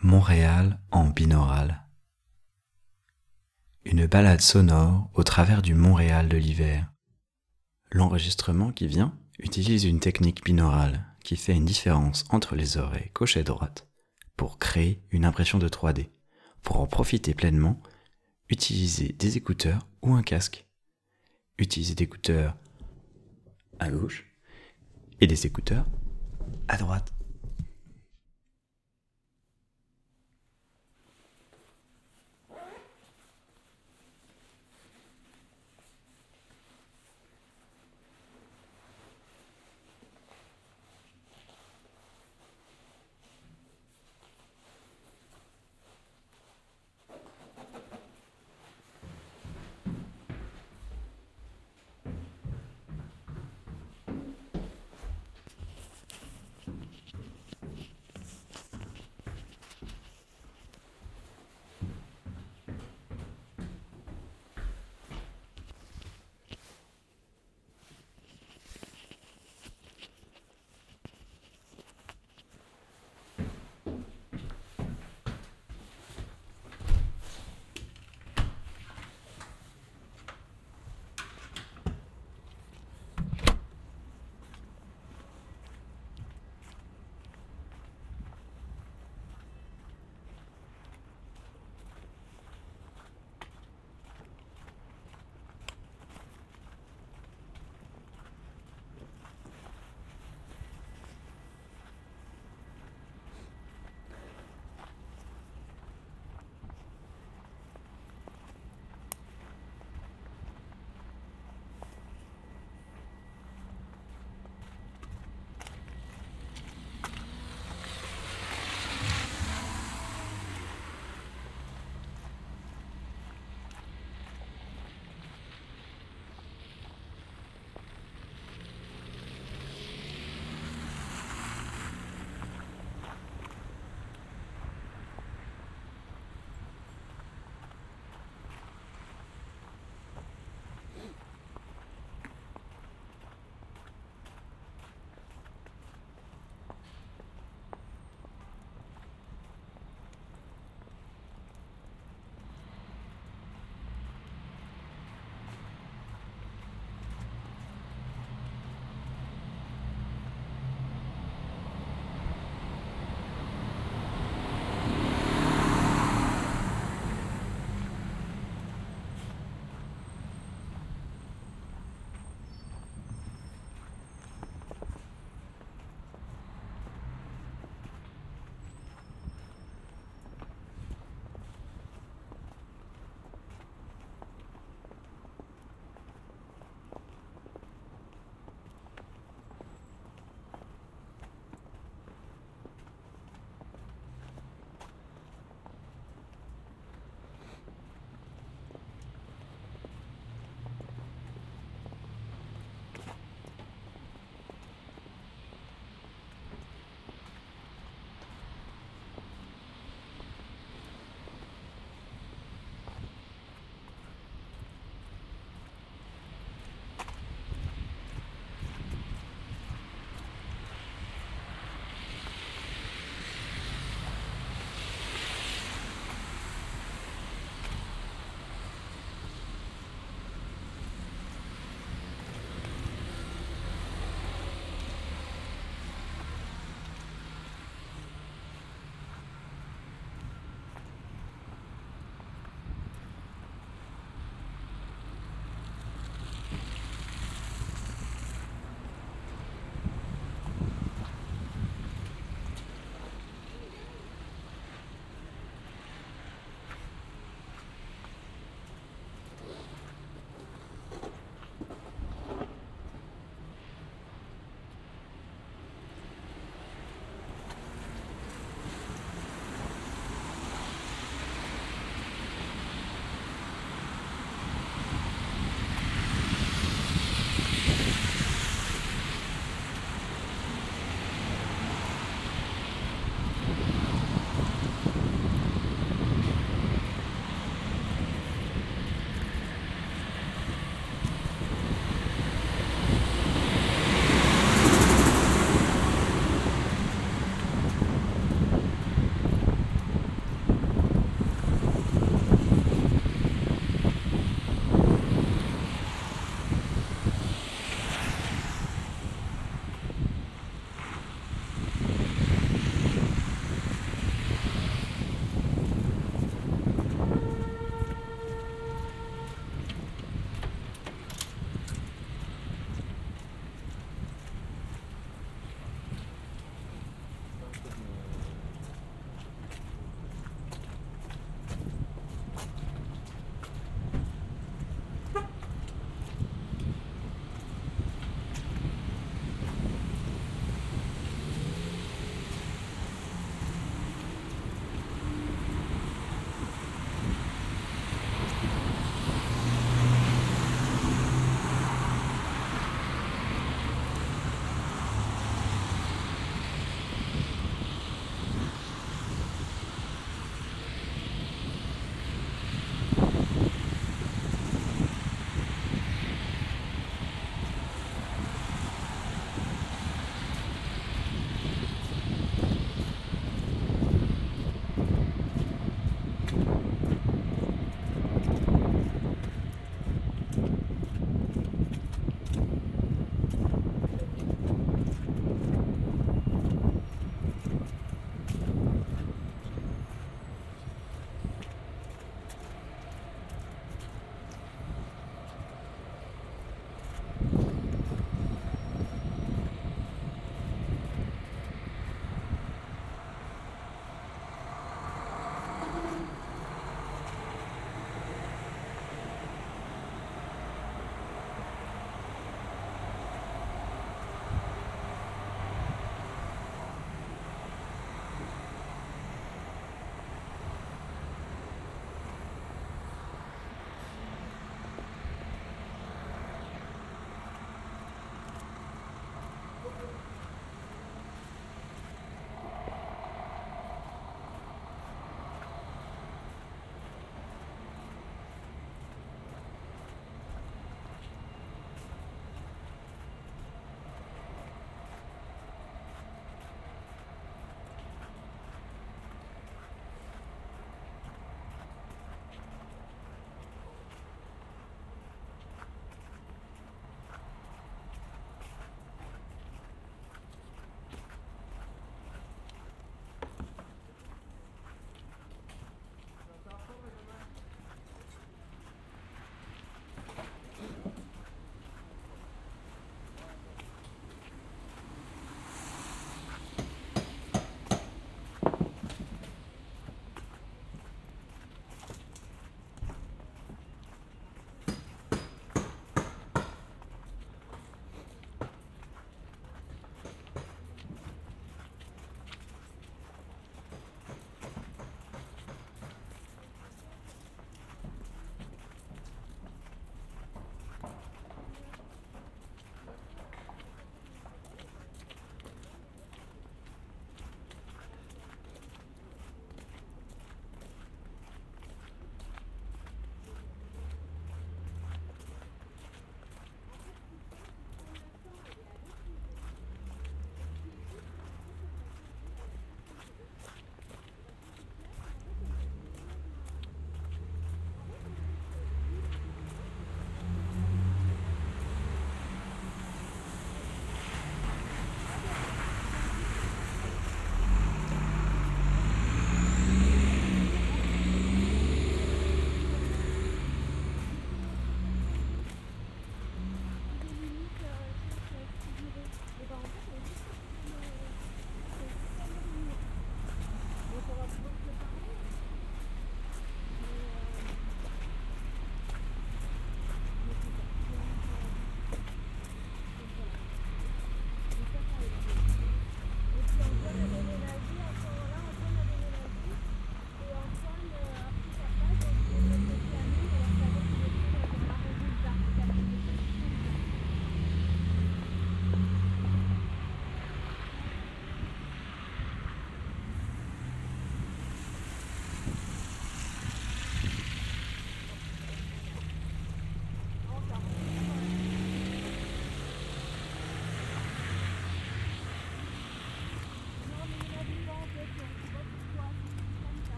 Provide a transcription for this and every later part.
Montréal en binaural. Une balade sonore au travers du Montréal de l'hiver. L'enregistrement qui vient utilise une technique binaurale qui fait une différence entre les oreilles gauche et droite pour créer une impression de 3D. Pour en profiter pleinement, utilisez des écouteurs ou un casque. Utilisez des écouteurs à gauche et des écouteurs à droite.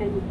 and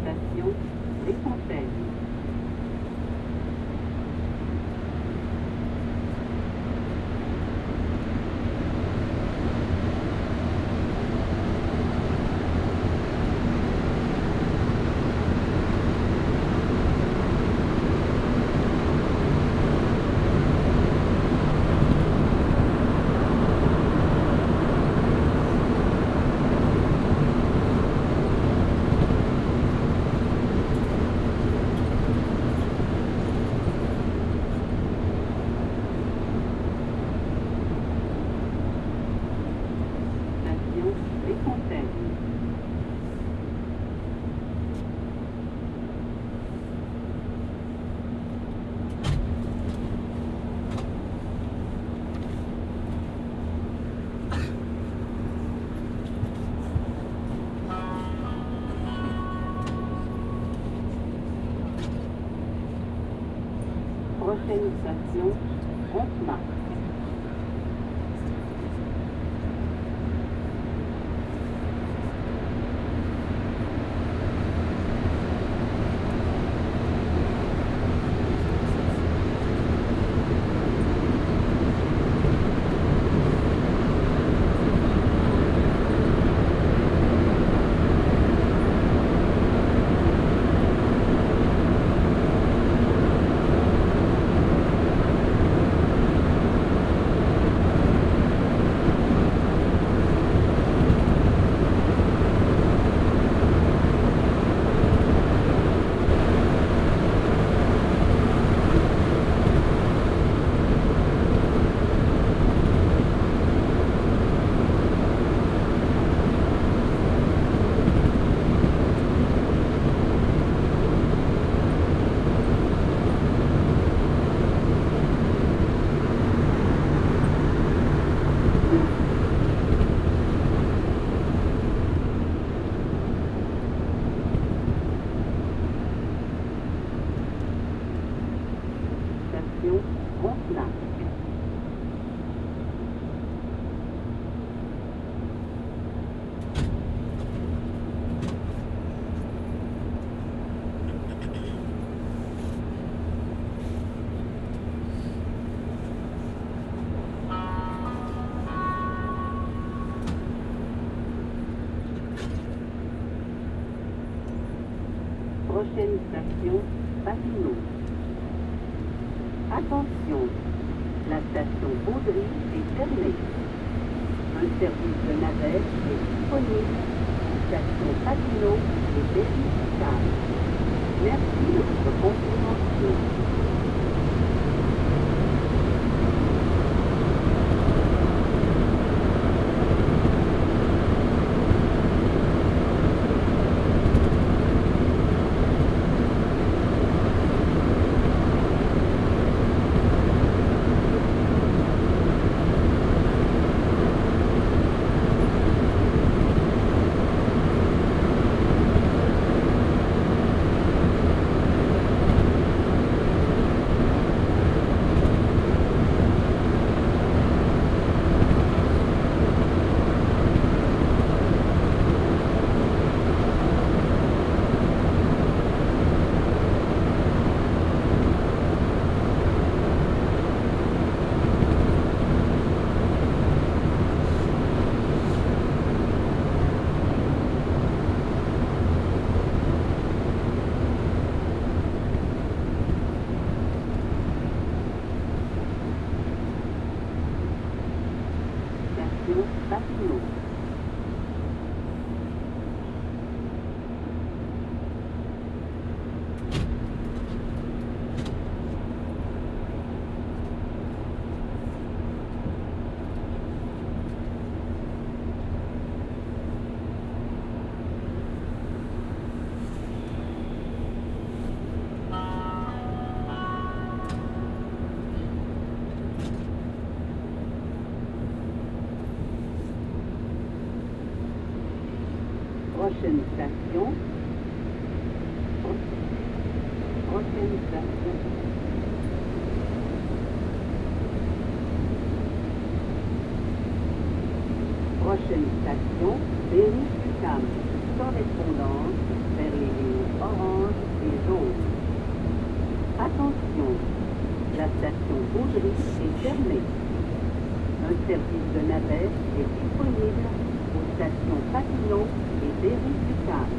Un service de navette est disponible aux stations Papineau et Berry-du-Cap.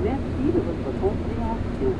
Merci de votre compréhension.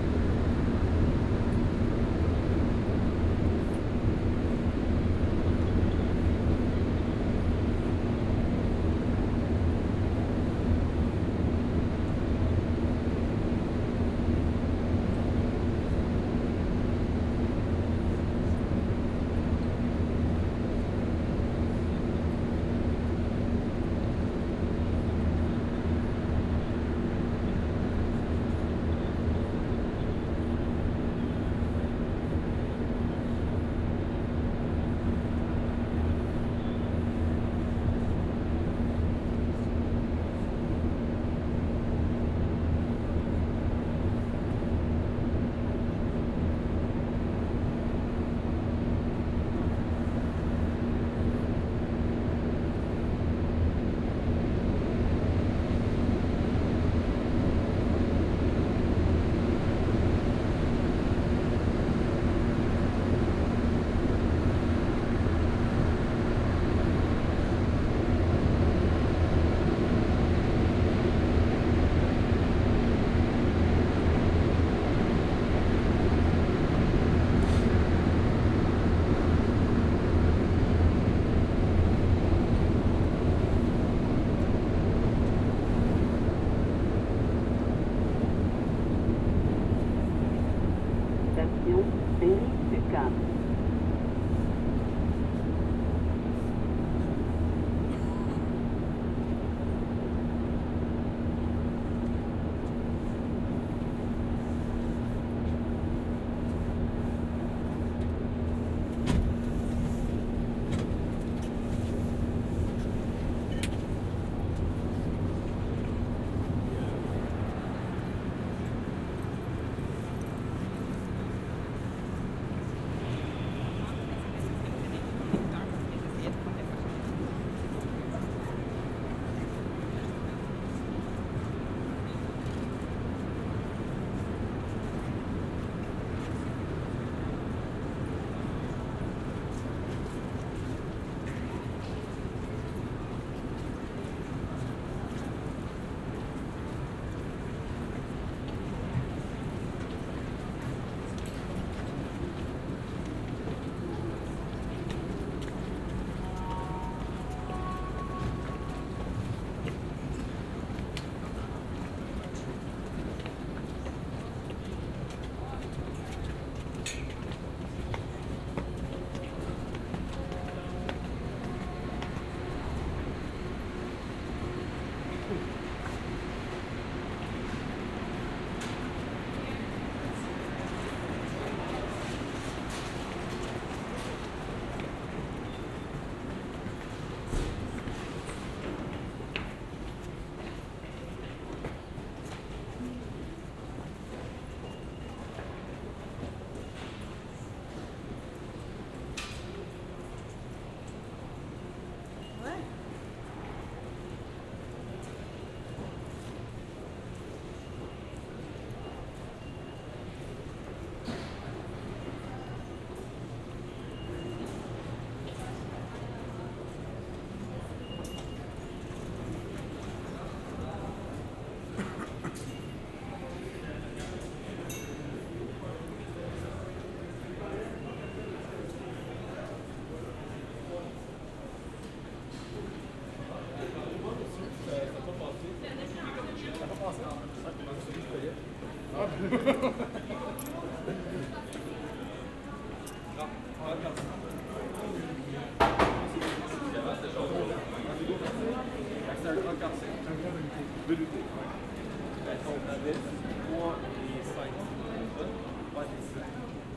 What is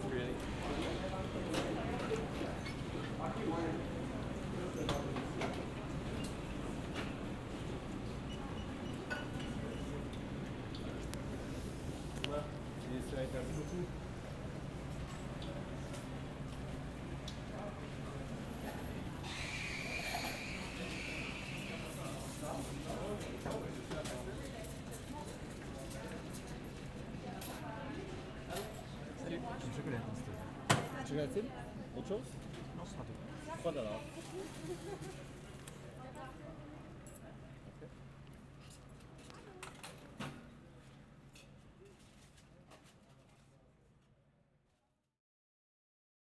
really? Czy na tym? Oczos? No, sadu. Składana.